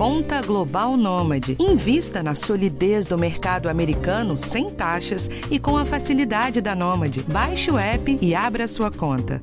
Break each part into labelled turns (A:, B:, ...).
A: Conta Global Nômade. Invista na solidez do mercado americano sem taxas e com a facilidade da Nômade. Baixe o app e abra sua conta.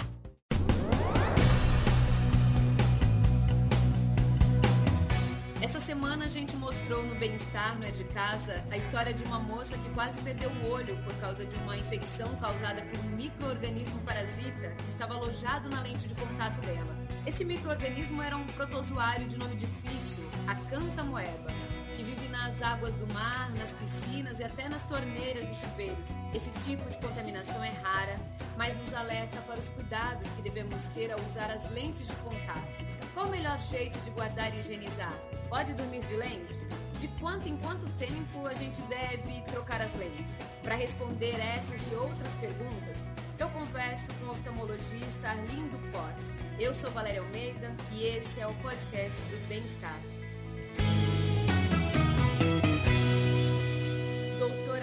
B: Essa semana a gente mostrou no Bem-Estar, no É de Casa, a história de uma moça que quase perdeu o olho por causa de uma infecção causada por um microorganismo parasita que estava alojado na lente de contato dela. Esse microorganismo era um protozoário de nome difícil, a cantamoeba, que vive nas águas do mar, nas piscinas e até nas torneiras e chuveiros. Esse tipo de contaminação é rara, mas nos alerta para os cuidados que devemos ter ao usar as lentes de contato. Qual o melhor jeito de guardar e higienizar? Pode dormir de lente? De quanto em quanto tempo a gente deve trocar as lentes? Para responder essas e outras perguntas, eu converso com o oftalmologista Arlindo Portes. Eu sou Valéria Almeida e esse é o podcast do Bem-Estar.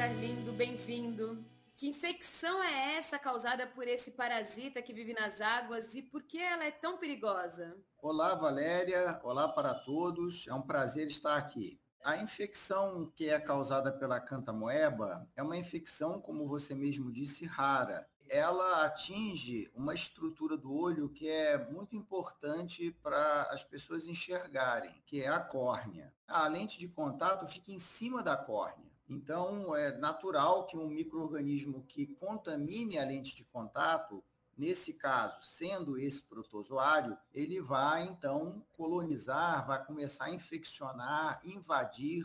B: Arlindo, bem-vindo. Que infecção é essa causada por esse parasita que vive nas águas e por que ela é tão perigosa?
C: Olá, Valéria. Olá para todos. É um prazer estar aqui. A infecção que é causada pela cantamoeba é uma infecção, como você mesmo disse, rara. Ela atinge uma estrutura do olho que é muito importante para as pessoas enxergarem, que é a córnea. A lente de contato fica em cima da córnea. Então, é natural que um microorganismo que contamine a lente de contato, nesse caso, sendo esse protozoário, ele vai então colonizar, vai começar a infeccionar, invadir,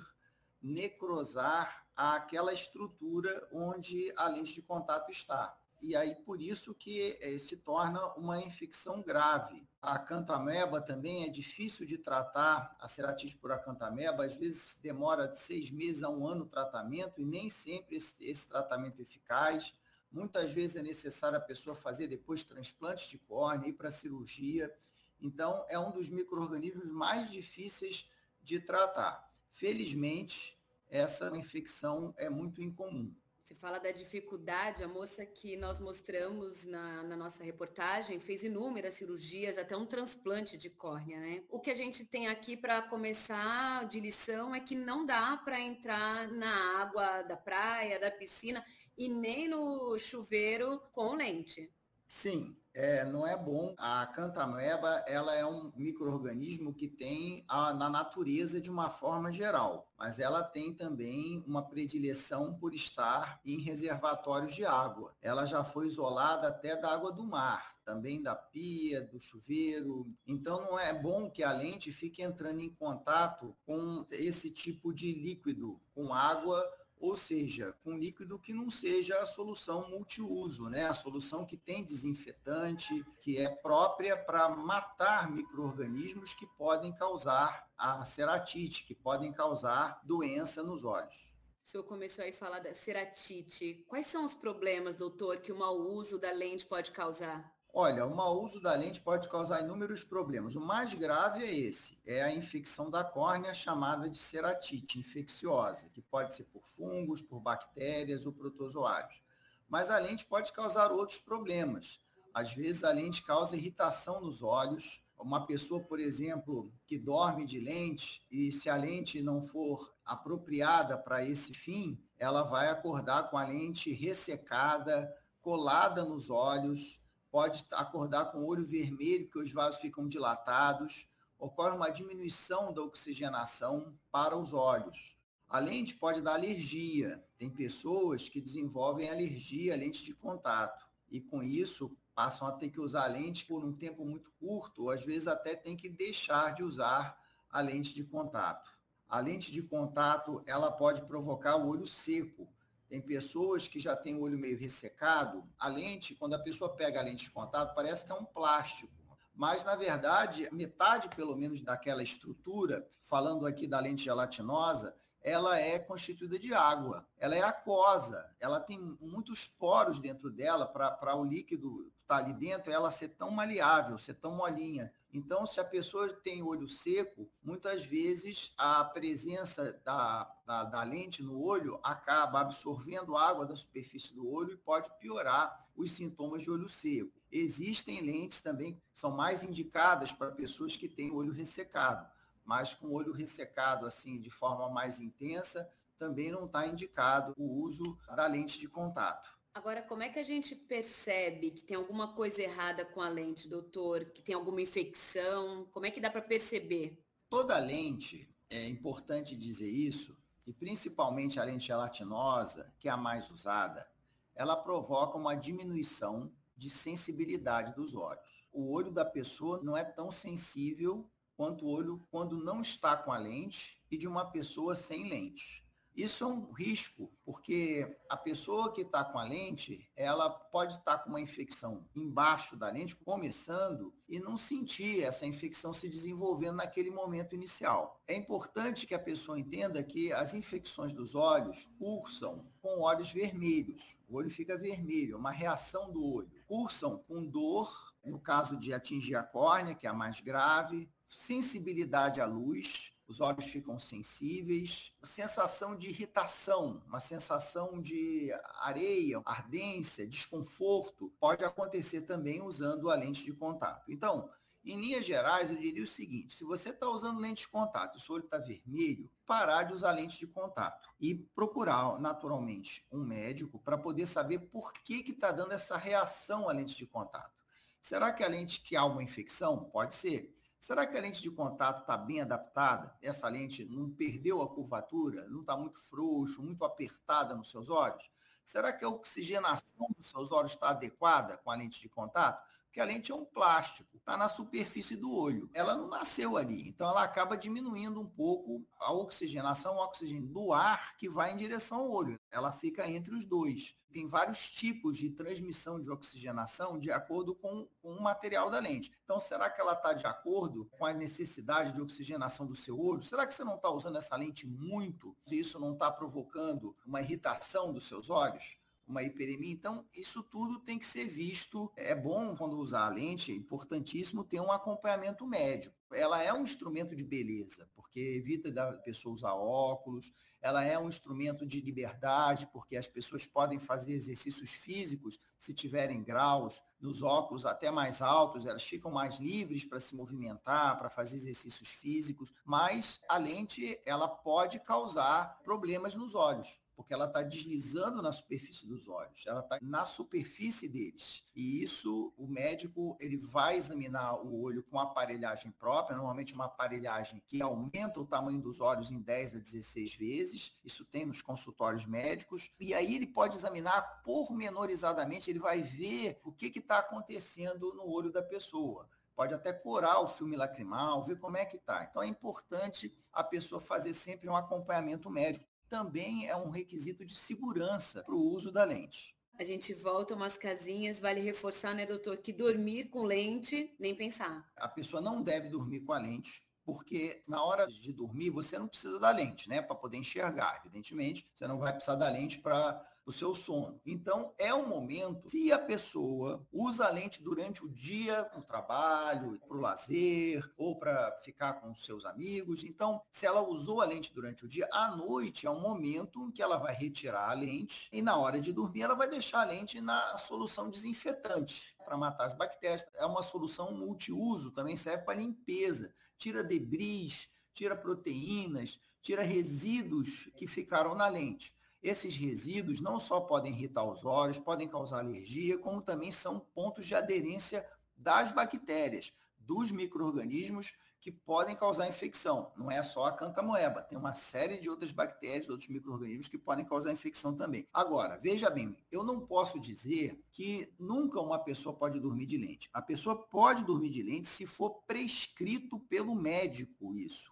C: necrosar aquela estrutura onde a lente de contato está e aí por isso que eh, se torna uma infecção grave. A cantameba também é difícil de tratar, a ceratite por acantameba, às vezes demora de seis meses a um ano o tratamento e nem sempre esse, esse tratamento é eficaz. Muitas vezes é necessário a pessoa fazer depois transplantes de córnea, ir para cirurgia. Então, é um dos micro-organismos mais difíceis de tratar. Felizmente, essa infecção é muito incomum.
B: Você fala da dificuldade, a moça que nós mostramos na, na, nossa reportagem fez inúmeras cirurgias, até um transplante de córnea, né? O que a gente tem aqui para começar de lição é que não dá para entrar na água da praia, da piscina e nem no chuveiro com lente.
C: Sim, é, não é bom. A cantamoeba, ela é um microorganismo que tem a, na natureza de uma forma geral, mas ela tem também uma predileção por estar em reservatórios de água. Ela já foi isolada até da água do mar, também da pia, do chuveiro. Então não é bom que a lente fique entrando em contato com esse tipo de líquido, com água ou seja, com líquido que não seja a solução multiuso, né? A solução que tem desinfetante, que é própria para matar micro-organismos que podem causar a ceratite, que podem causar doença nos olhos.
B: O senhor começou aí a falar da ceratite. Quais são os problemas, doutor, que o mau uso da lente pode causar?
C: Olha, o mau uso da lente pode causar inúmeros problemas. O mais grave é esse, é a infecção da córnea chamada de ceratite infecciosa, que pode ser por fungos, por bactérias ou protozoários. Mas a lente pode causar outros problemas. Às vezes a lente causa irritação nos olhos. Uma pessoa, por exemplo, que dorme de lente e se a lente não for apropriada para esse fim, ela vai acordar com a lente ressecada, colada nos olhos, pode acordar com o olho vermelho, porque os vasos ficam dilatados, ocorre uma diminuição da oxigenação para os olhos. A lente pode dar alergia. Tem pessoas que desenvolvem alergia à lente de contato e com isso passam a ter que usar a lente por um tempo muito curto, ou às vezes até tem que deixar de usar a lente de contato. A lente de contato, ela pode provocar o olho seco, tem pessoas que já têm o olho meio ressecado. A lente, quando a pessoa pega a lente de contato, parece que é um plástico. Mas, na verdade, metade, pelo menos, daquela estrutura, falando aqui da lente gelatinosa, ela é constituída de água. Ela é aquosa. Ela tem muitos poros dentro dela para o líquido estar tá ali dentro, ela ser tão maleável, ser tão molinha. Então, se a pessoa tem olho seco, muitas vezes a presença da, da, da, lente no olho acaba absorvendo água da superfície do olho e pode piorar os sintomas de olho seco. Existem lentes também que são mais indicadas para pessoas que têm olho ressecado mas com olho ressecado assim de forma mais intensa, também não está indicado o uso da lente de contato.
B: Agora, como é que a gente percebe que tem alguma coisa errada com a lente, doutor? Que tem alguma infecção? Como é que dá para perceber?
C: Toda lente, é importante dizer isso, e principalmente a lente gelatinosa, que é a mais usada, ela provoca uma diminuição de sensibilidade dos olhos. O olho da pessoa não é tão sensível quanto o olho quando não está com a lente e de uma pessoa sem lente. Isso é um risco, porque a pessoa que está com a lente, ela pode estar tá com uma infecção embaixo da lente, começando, e não sentir essa infecção se desenvolvendo naquele momento inicial. É importante que a pessoa entenda que as infecções dos olhos cursam com olhos vermelhos. O olho fica vermelho, é uma reação do olho. Cursam com dor, no caso de atingir a córnea, que é a mais grave, sensibilidade à luz, os olhos ficam sensíveis, sensação de irritação, uma sensação de areia, ardência, desconforto, pode acontecer também usando a lente de contato. Então, em linhas gerais, eu diria o seguinte: se você está usando lente de contato o seu olho está vermelho, parar de usar lente de contato e procurar naturalmente um médico para poder saber por que está dando essa reação à lente de contato. Será que a lente que há uma infecção? Pode ser. Será que a lente de contato está bem adaptada? Essa lente não perdeu a curvatura? Não está muito frouxo, muito apertada nos seus olhos? Será que a oxigenação dos seus olhos está adequada com a lente de contato? Porque a lente é um plástico, está na superfície do olho. Ela não nasceu ali, então ela acaba diminuindo um pouco a oxigenação, o oxigênio do ar que vai em direção ao olho. Ela fica entre os dois. Tem vários tipos de transmissão de oxigenação de acordo com, com o material da lente. Então, será que ela está de acordo com a necessidade de oxigenação do seu olho? Será que você não está usando essa lente muito e isso não está provocando uma irritação dos seus olhos? Uma hiperemia. Então, isso tudo tem que ser visto. É bom, quando usar a lente, é importantíssimo ter um acompanhamento médico. Ela é um instrumento de beleza, porque evita da pessoa usar óculos. Ela é um instrumento de liberdade, porque as pessoas podem fazer exercícios físicos se tiverem graus nos óculos até mais altos, elas ficam mais livres para se movimentar, para fazer exercícios físicos, mas a lente ela pode causar problemas nos olhos porque ela está deslizando na superfície dos olhos, ela está na superfície deles. E isso, o médico, ele vai examinar o olho com aparelhagem própria, normalmente uma aparelhagem que aumenta o tamanho dos olhos em 10 a 16 vezes, isso tem nos consultórios médicos, e aí ele pode examinar pormenorizadamente, ele vai ver o que está acontecendo no olho da pessoa pode até curar o filme lacrimal, ver como é que está. Então é importante a pessoa fazer sempre um acompanhamento médico também é um requisito de segurança para o uso da lente.
B: A gente volta umas casinhas, vale reforçar, né, doutor, que dormir com lente, nem pensar.
C: A pessoa não deve dormir com a lente, porque na hora de dormir você não precisa da lente, né, para poder enxergar, evidentemente. Você não vai precisar da lente para o seu sono. Então, é um momento, se a pessoa usa a lente durante o dia, no trabalho, para o lazer, ou para ficar com seus amigos. Então, se ela usou a lente durante o dia, à noite é um momento em que ela vai retirar a lente e na hora de dormir ela vai deixar a lente na solução desinfetante para matar as bactérias. É uma solução multiuso, também serve para limpeza, tira debris, tira proteínas, tira resíduos que ficaram na lente. Esses resíduos não só podem irritar os olhos, podem causar alergia, como também são pontos de aderência das bactérias, dos micro-organismos que podem causar infecção. Não é só a cantamoeba, tem uma série de outras bactérias, outros micro-organismos que podem causar infecção também. Agora, veja bem, eu não posso dizer que nunca uma pessoa pode dormir de lente. A pessoa pode dormir de lente se for prescrito pelo médico isso.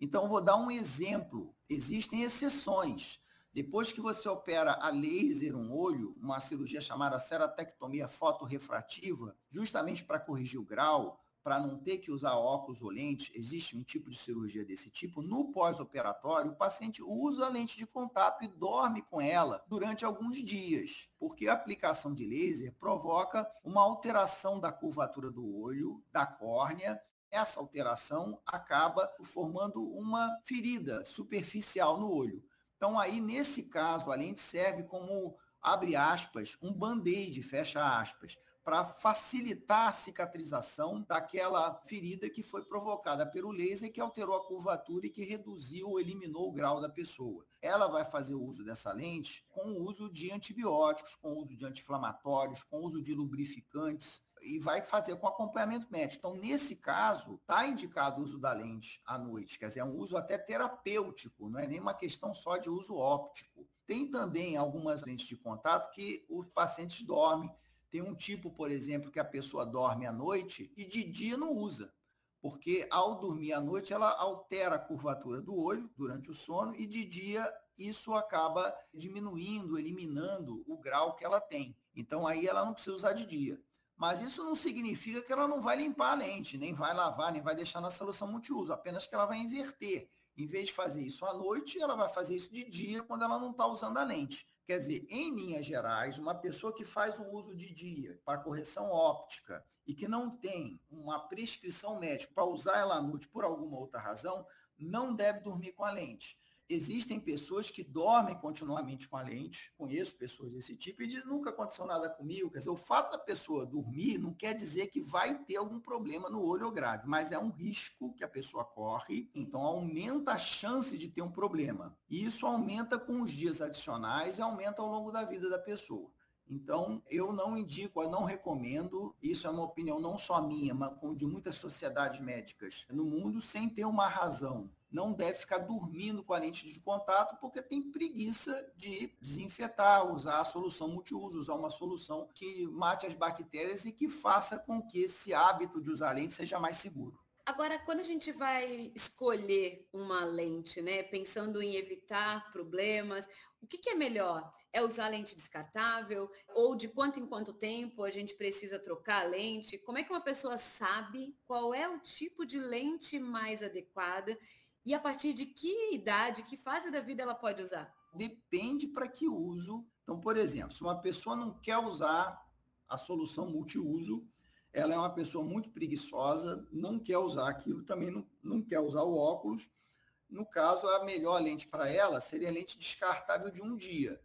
C: Então, vou dar um exemplo. Existem exceções. Depois que você opera a laser um olho, uma cirurgia chamada ceratectomia fotorrefrativa, justamente para corrigir o grau, para não ter que usar óculos ou lente, existe um tipo de cirurgia desse tipo, no pós-operatório, o paciente usa a lente de contato e dorme com ela durante alguns dias, porque a aplicação de laser provoca uma alteração da curvatura do olho, da córnea, essa alteração acaba formando uma ferida superficial no olho. Então, aí, nesse caso, a lente serve como, abre aspas, um band-aid, fecha aspas, para facilitar a cicatrização daquela ferida que foi provocada pelo laser que alterou a curvatura e que reduziu ou eliminou o grau da pessoa. Ela vai fazer o uso dessa lente com o uso de antibióticos, com o uso de anti-inflamatórios, com o uso de lubrificantes e vai fazer com acompanhamento médico. Então, nesse caso, está indicado o uso da lente à noite, quer dizer, é um uso até terapêutico, não é nem uma questão só de uso óptico. Tem também algumas lentes de contato que os pacientes dormem. Tem um tipo, por exemplo, que a pessoa dorme à noite e de dia não usa, porque ao dormir à noite ela altera a curvatura do olho durante o sono e de dia isso acaba diminuindo, eliminando o grau que ela tem. Então aí ela não precisa usar de dia. Mas isso não significa que ela não vai limpar a lente, nem vai lavar, nem vai deixar na solução multiuso, apenas que ela vai inverter. Em vez de fazer isso à noite, ela vai fazer isso de dia, quando ela não está usando a lente. Quer dizer, em linhas gerais, uma pessoa que faz um uso de dia para correção óptica e que não tem uma prescrição médica para usar ela à noite por alguma outra razão, não deve dormir com a lente. Existem pessoas que dormem continuamente com a lente, conheço pessoas desse tipo, e dizem, nunca aconteceu nada comigo. Quer dizer, o fato da pessoa dormir não quer dizer que vai ter algum problema no olho grave, mas é um risco que a pessoa corre, então aumenta a chance de ter um problema. E isso aumenta com os dias adicionais e aumenta ao longo da vida da pessoa. Então, eu não indico, eu não recomendo, isso é uma opinião não só minha, mas de muitas sociedades médicas no mundo, sem ter uma razão não deve ficar dormindo com a lente de contato porque tem preguiça de desinfetar, usar a solução multiuso, usar uma solução que mate as bactérias e que faça com que esse hábito de usar lente seja mais seguro.
B: Agora, quando a gente vai escolher uma lente, né, pensando em evitar problemas, o que, que, é melhor? É usar lente descartável? Ou de quanto em quanto tempo a gente precisa trocar a lente? Como é que uma pessoa sabe qual é o tipo de lente mais adequada e a partir de que idade, que fase da vida ela pode usar?
C: Depende para que uso. Então, por exemplo, se uma pessoa não quer usar a solução multiuso, ela é uma pessoa muito preguiçosa, não quer usar aquilo, também não, não quer usar o óculos. No caso, a melhor lente para ela seria a lente descartável de um dia.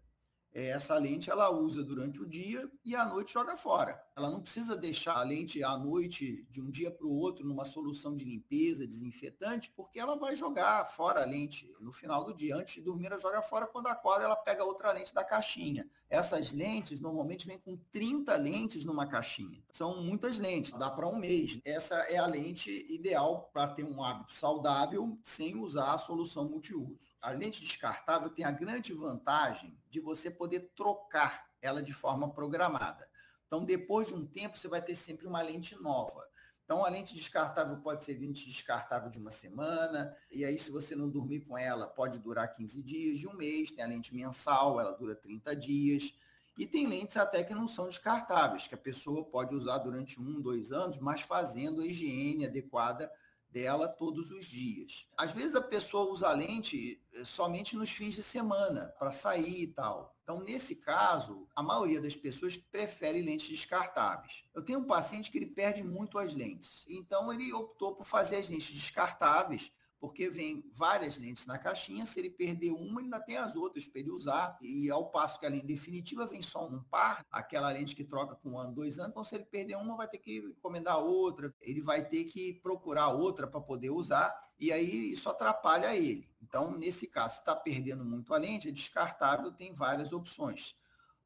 C: É, essa lente ela usa durante o dia e à noite joga fora. Ela não precisa deixar a lente à noite de um dia para o outro numa solução de limpeza, desinfetante, porque ela vai jogar fora a lente no final do dia. Antes de dormir, ela joga fora. Quando acorda, ela pega outra lente da caixinha. Essas lentes normalmente vêm com 30 lentes numa caixinha. São muitas lentes, dá para um mês. Essa é a lente ideal para ter um hábito saudável sem usar a solução multiuso. A lente descartável tem a grande vantagem de você poder trocar ela de forma programada. Então, depois de um tempo, você vai ter sempre uma lente nova. Então, a lente descartável pode ser lente descartável de uma semana, e aí, se você não dormir com ela, pode durar 15 dias, de um mês. Tem a lente mensal, ela dura 30 dias. E tem lentes até que não são descartáveis, que a pessoa pode usar durante um, dois anos, mas fazendo a higiene adequada dela todos os dias. Às vezes a pessoa usa a lente eh, somente nos fins de semana, para sair e tal. Então, nesse caso, a maioria das pessoas prefere lentes descartáveis. Eu tenho um paciente que ele perde muito as lentes. Então, ele optou por fazer as lentes descartáveis porque vem várias lentes na caixinha, se ele perder uma, ainda tem as outras para ele usar, e ao passo que a lente definitiva vem só um par, aquela lente que troca com um ano, dois anos, então se ele perder uma, vai ter que encomendar outra, ele vai ter que procurar outra para poder usar, e aí isso atrapalha ele. Então, nesse caso, se está perdendo muito a lente, é descartável, tem várias opções.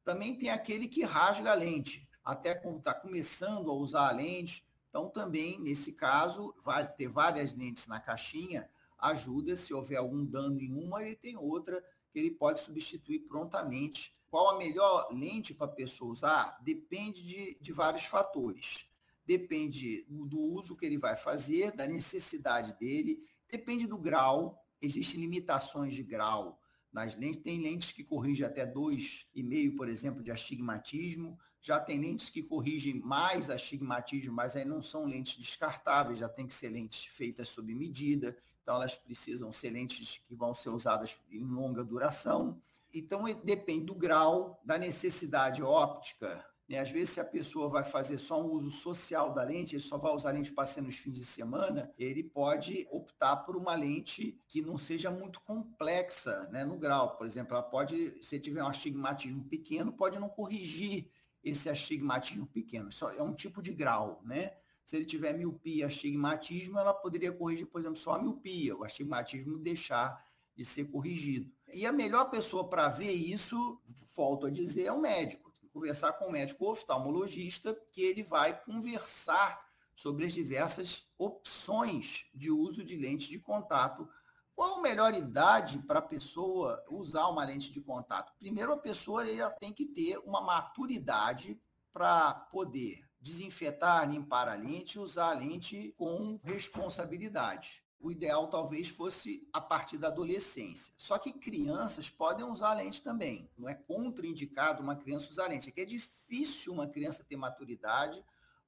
C: Também tem aquele que rasga a lente, até quando está começando a usar a lente, então, também, nesse caso, vai ter várias lentes na caixinha, ajuda, se houver algum dano em uma, ele tem outra que ele pode substituir prontamente. Qual a melhor lente para a pessoa usar? Depende de, de vários fatores. Depende do uso que ele vai fazer, da necessidade dele, depende do grau, existem limitações de grau nas lentes. Tem lentes que corrigem até 2,5, por exemplo, de astigmatismo. Já tem lentes que corrigem mais astigmatismo, mas aí não são lentes descartáveis, já tem que ser lentes feitas sob medida. Então, elas precisam ser lentes que vão ser usadas em longa duração. Então, depende do grau, da necessidade óptica né? Às vezes, se a pessoa vai fazer só um uso social da lente, ele só vai usar lente para ser nos fins de semana, ele pode optar por uma lente que não seja muito complexa né, no grau. Por exemplo, ela pode, se tiver um astigmatismo pequeno, pode não corrigir esse astigmatismo pequeno. Isso é um tipo de grau, né? Se ele tiver miopia, astigmatismo, ela poderia corrigir, por exemplo, só a miopia, o astigmatismo deixar de ser corrigido. E a melhor pessoa para ver isso, volto a dizer, é o médico. Conversar com o médico oftalmologista, que ele vai conversar sobre as diversas opções de uso de lente de contato. Qual a melhor idade para a pessoa usar uma lente de contato? Primeiro, a pessoa ela tem que ter uma maturidade para poder desinfetar, limpar a lente e usar a lente com responsabilidade. O ideal talvez fosse a partir da adolescência. Só que crianças podem usar lente também. Não é contraindicado uma criança usar lente. É que é difícil uma criança ter maturidade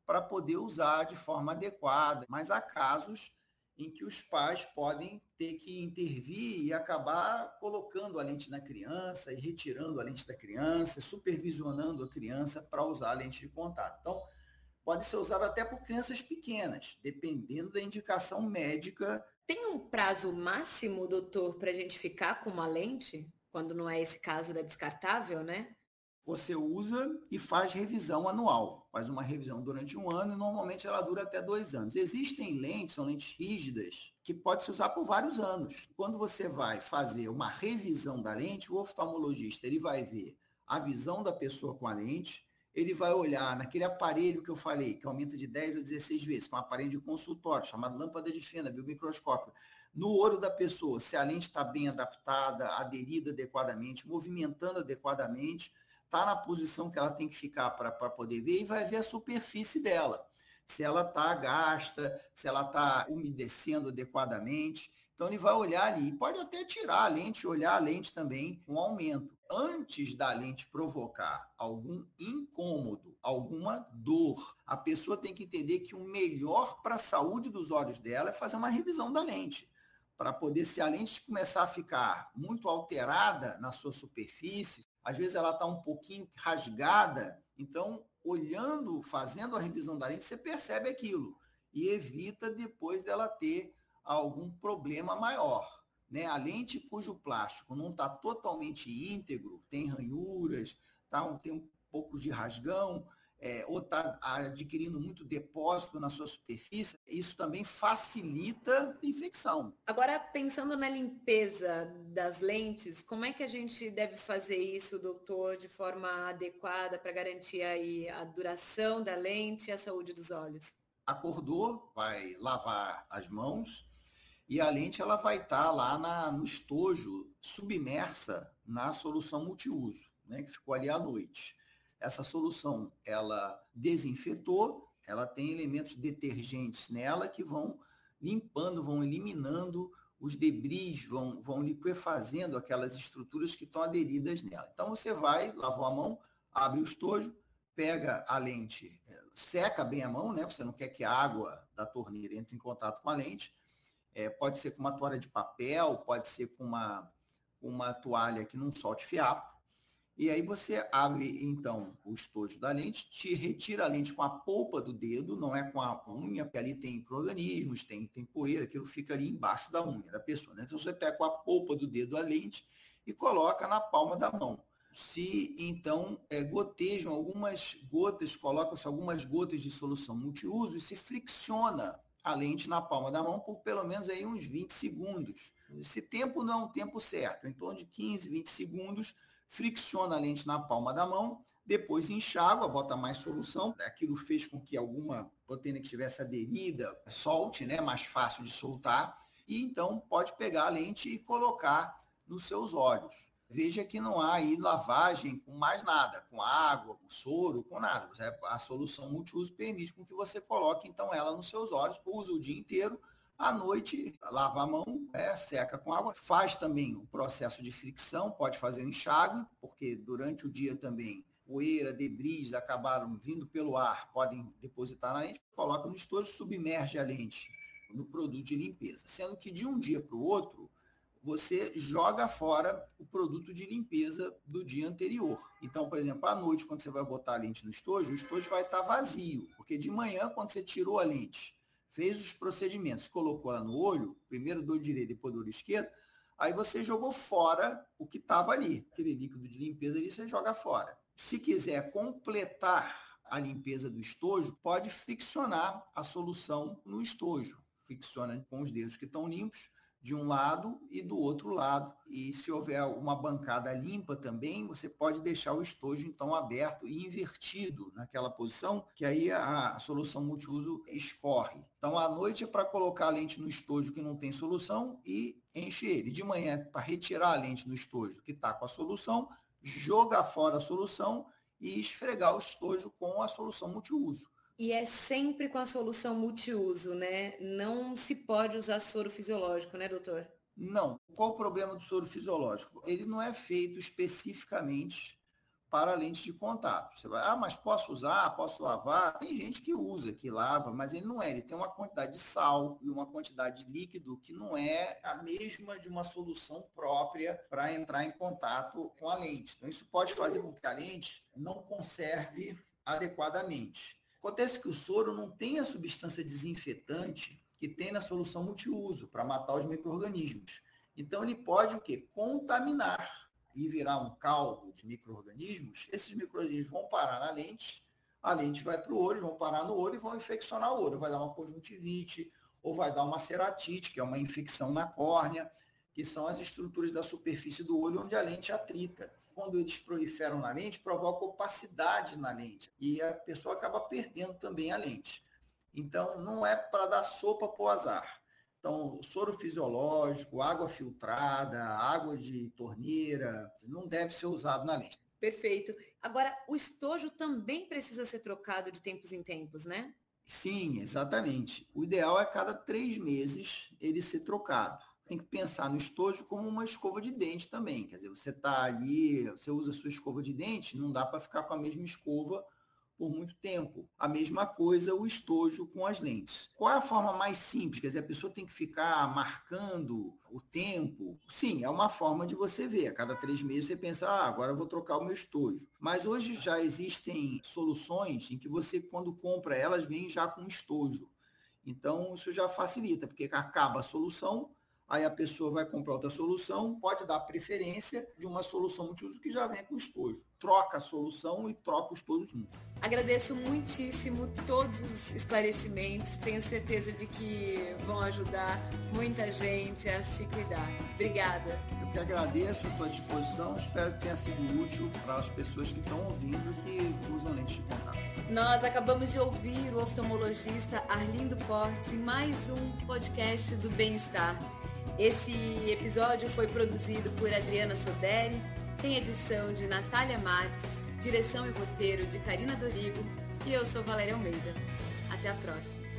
C: para poder usar de forma adequada. Mas há casos em que os pais podem ter que intervir e acabar colocando a lente na criança e retirando a lente da criança, supervisionando a criança para usar a lente de contato. Então, pode ser usado até por crianças pequenas, dependendo da indicação médica.
B: Tem um prazo máximo, doutor, para a gente ficar com uma lente? Quando não é esse caso da descartável, né?
C: Você usa e faz revisão anual. Faz uma revisão durante um ano e normalmente ela dura até dois anos. Existem lentes, são lentes rígidas, que pode se usar por vários anos. Quando você vai fazer uma revisão da lente, o oftalmologista ele vai ver a visão da pessoa com a lente, ele vai olhar naquele aparelho que eu falei, que aumenta de 10 a 16 vezes, que é um aparelho de consultório, chamado lâmpada de fenda, biomicroscópio. No olho da pessoa, se a lente está bem adaptada, aderida adequadamente, movimentando adequadamente, está na posição que ela tem que ficar para poder ver e vai ver a superfície dela. Se ela está gasta, se ela está umedecendo adequadamente. Então ele vai olhar ali, pode até tirar a lente, olhar a lente também com aumento. Antes da lente provocar algum incômodo, alguma dor, a pessoa tem que entender que o melhor para a saúde dos olhos dela é fazer uma revisão da lente. Para poder, se a lente começar a ficar muito alterada na sua superfície, às vezes ela está um pouquinho rasgada, então, olhando, fazendo a revisão da lente, você percebe aquilo e evita depois dela ter algum problema maior. Né? A lente cujo plástico não está totalmente íntegro, tem ranhuras, tá? tem um pouco de rasgão, é, ou está adquirindo muito depósito na sua superfície, isso também facilita a infecção.
B: Agora, pensando na limpeza das lentes, como é que a gente deve fazer isso, doutor, de forma adequada para garantir aí a duração da lente e a saúde dos olhos?
C: Acordou, vai lavar as mãos, e a lente ela vai estar tá lá na, no estojo, submersa na solução multiuso, né, que ficou ali à noite. Essa solução, ela desinfetou, ela tem elementos detergentes nela que vão limpando, vão eliminando os debris, vão, vão liquefazendo aquelas estruturas que estão aderidas nela. Então você vai, lavou a mão, abre o estojo, pega a lente, eh, seca bem a mão, né? Você não quer que a água da torneira entre em contato com a lente, é, pode ser com uma toalha de papel, pode ser com uma, uma toalha que não solte fiapo. E aí você abre, então, o estojo da lente, te retira a lente com a polpa do dedo, não é com a unha, porque ali tem micro-organismos, tem, tem poeira, aquilo fica ali embaixo da unha da pessoa. Né? Então você pega com a polpa do dedo a lente e coloca na palma da mão. Se então é, gotejam algumas gotas, colocam-se algumas gotas de solução multiuso e se fricciona a lente na palma da mão por pelo menos aí uns 20 segundos. Esse tempo não é um tempo certo, em torno de 15, 20 segundos, fricciona a lente na palma da mão, depois enxágua, bota mais solução, aquilo fez com que alguma proteína que estivesse aderida solte, né, mais fácil de soltar, e então pode pegar a lente e colocar nos seus olhos. Veja que não há aí lavagem com mais nada, com água, com soro, com nada. A solução multiuso permite com que você coloque então ela nos seus olhos, usa o dia inteiro, à noite lava a mão, é, seca com água, faz também o processo de fricção, pode fazer enxágue, porque durante o dia também poeira, debris acabaram vindo pelo ar, podem depositar na lente, coloca no estojo, submerge a lente no produto de limpeza. Sendo que de um dia para o outro, você joga fora o produto de limpeza do dia anterior. Então, por exemplo, à noite, quando você vai botar a lente no estojo, o estojo vai estar vazio, porque de manhã, quando você tirou a lente, fez os procedimentos, colocou ela no olho, primeiro do direito, depois do olho esquerdo, aí você jogou fora o que estava ali. Aquele líquido de limpeza ali, você joga fora. Se quiser completar a limpeza do estojo, pode friccionar a solução no estojo. Fricciona com os dedos que estão limpos de um lado e do outro lado. E se houver uma bancada limpa também, você pode deixar o estojo então aberto e invertido naquela posição, que aí a, solução multiuso escorre. Então à noite é para colocar a lente no estojo que não tem solução e enche ele. De manhã é para retirar a lente no estojo que está com a solução, jogar fora a solução e esfregar o estojo com a solução multiuso.
B: E é sempre com a solução multiuso, né? Não se pode usar soro fisiológico, né, doutor?
C: Não. Qual o problema do soro fisiológico? Ele não é feito especificamente para lente de contato. Você vai, ah, mas posso usar, posso lavar? Tem gente que usa, que lava, mas ele não é. Ele tem uma quantidade de sal e uma quantidade de líquido que não é a mesma de uma solução própria para entrar em contato com a lente. Então, isso pode fazer com que a lente não conserve adequadamente. Acontece que o soro não tem a substância desinfetante que tem na solução multiuso para matar os micro-organismos. Então ele pode o quê? Contaminar e virar um caldo de micro-organismos. Esses micro-organismos vão parar na lente, a lente vai para o olho, vão parar no olho e vão infeccionar o olho. Vai dar uma conjuntivite ou vai dar uma ceratite, que é uma infecção na córnea que são as estruturas da superfície do olho onde a lente atrita. Quando eles proliferam na lente, provoca opacidades na lente e a pessoa acaba perdendo também a lente. Então, não é para dar sopa para o azar. Então, soro fisiológico, água filtrada, água de torneira, não deve ser usado na lente.
B: Perfeito. Agora, o estojo também precisa ser trocado de tempos em tempos, né?
C: Sim, exatamente. O ideal é cada três meses ele ser trocado tem que pensar no estojo como uma escova de dente também. Quer dizer, você está ali, você usa a sua escova de dente, não dá para ficar com a mesma escova por muito tempo. A mesma coisa o estojo com as lentes. Qual é a forma mais simples? Quer dizer, a pessoa tem que ficar marcando o tempo? Sim, é uma forma de você ver. A cada três meses você pensa, ah, agora eu vou trocar o meu estojo. Mas hoje já existem soluções em que você, quando compra elas, vem já com estojo. Então, isso já facilita, porque acaba a solução, aí a pessoa vai comprar outra solução, pode dar preferência de uma solução multiuso que já vem com estojo. Troca a solução e troca o estojo junto.
B: Agradeço muitíssimo todos os esclarecimentos, tenho certeza de que vão ajudar muita gente a se cuidar. Obrigada.
C: Eu que agradeço a tua disposição, espero que tenha sido útil para as pessoas que estão ouvindo que usam lentes de contato.
B: Nós acabamos de ouvir o oftalmologista Arlindo Portes em mais um podcast do Bem-Estar. Esse episódio foi produzido por Adriana Soderi, tem edição de Natália Marques, direção e roteiro de Karina Dorigo e eu sou Valéria Almeida. Até a próxima.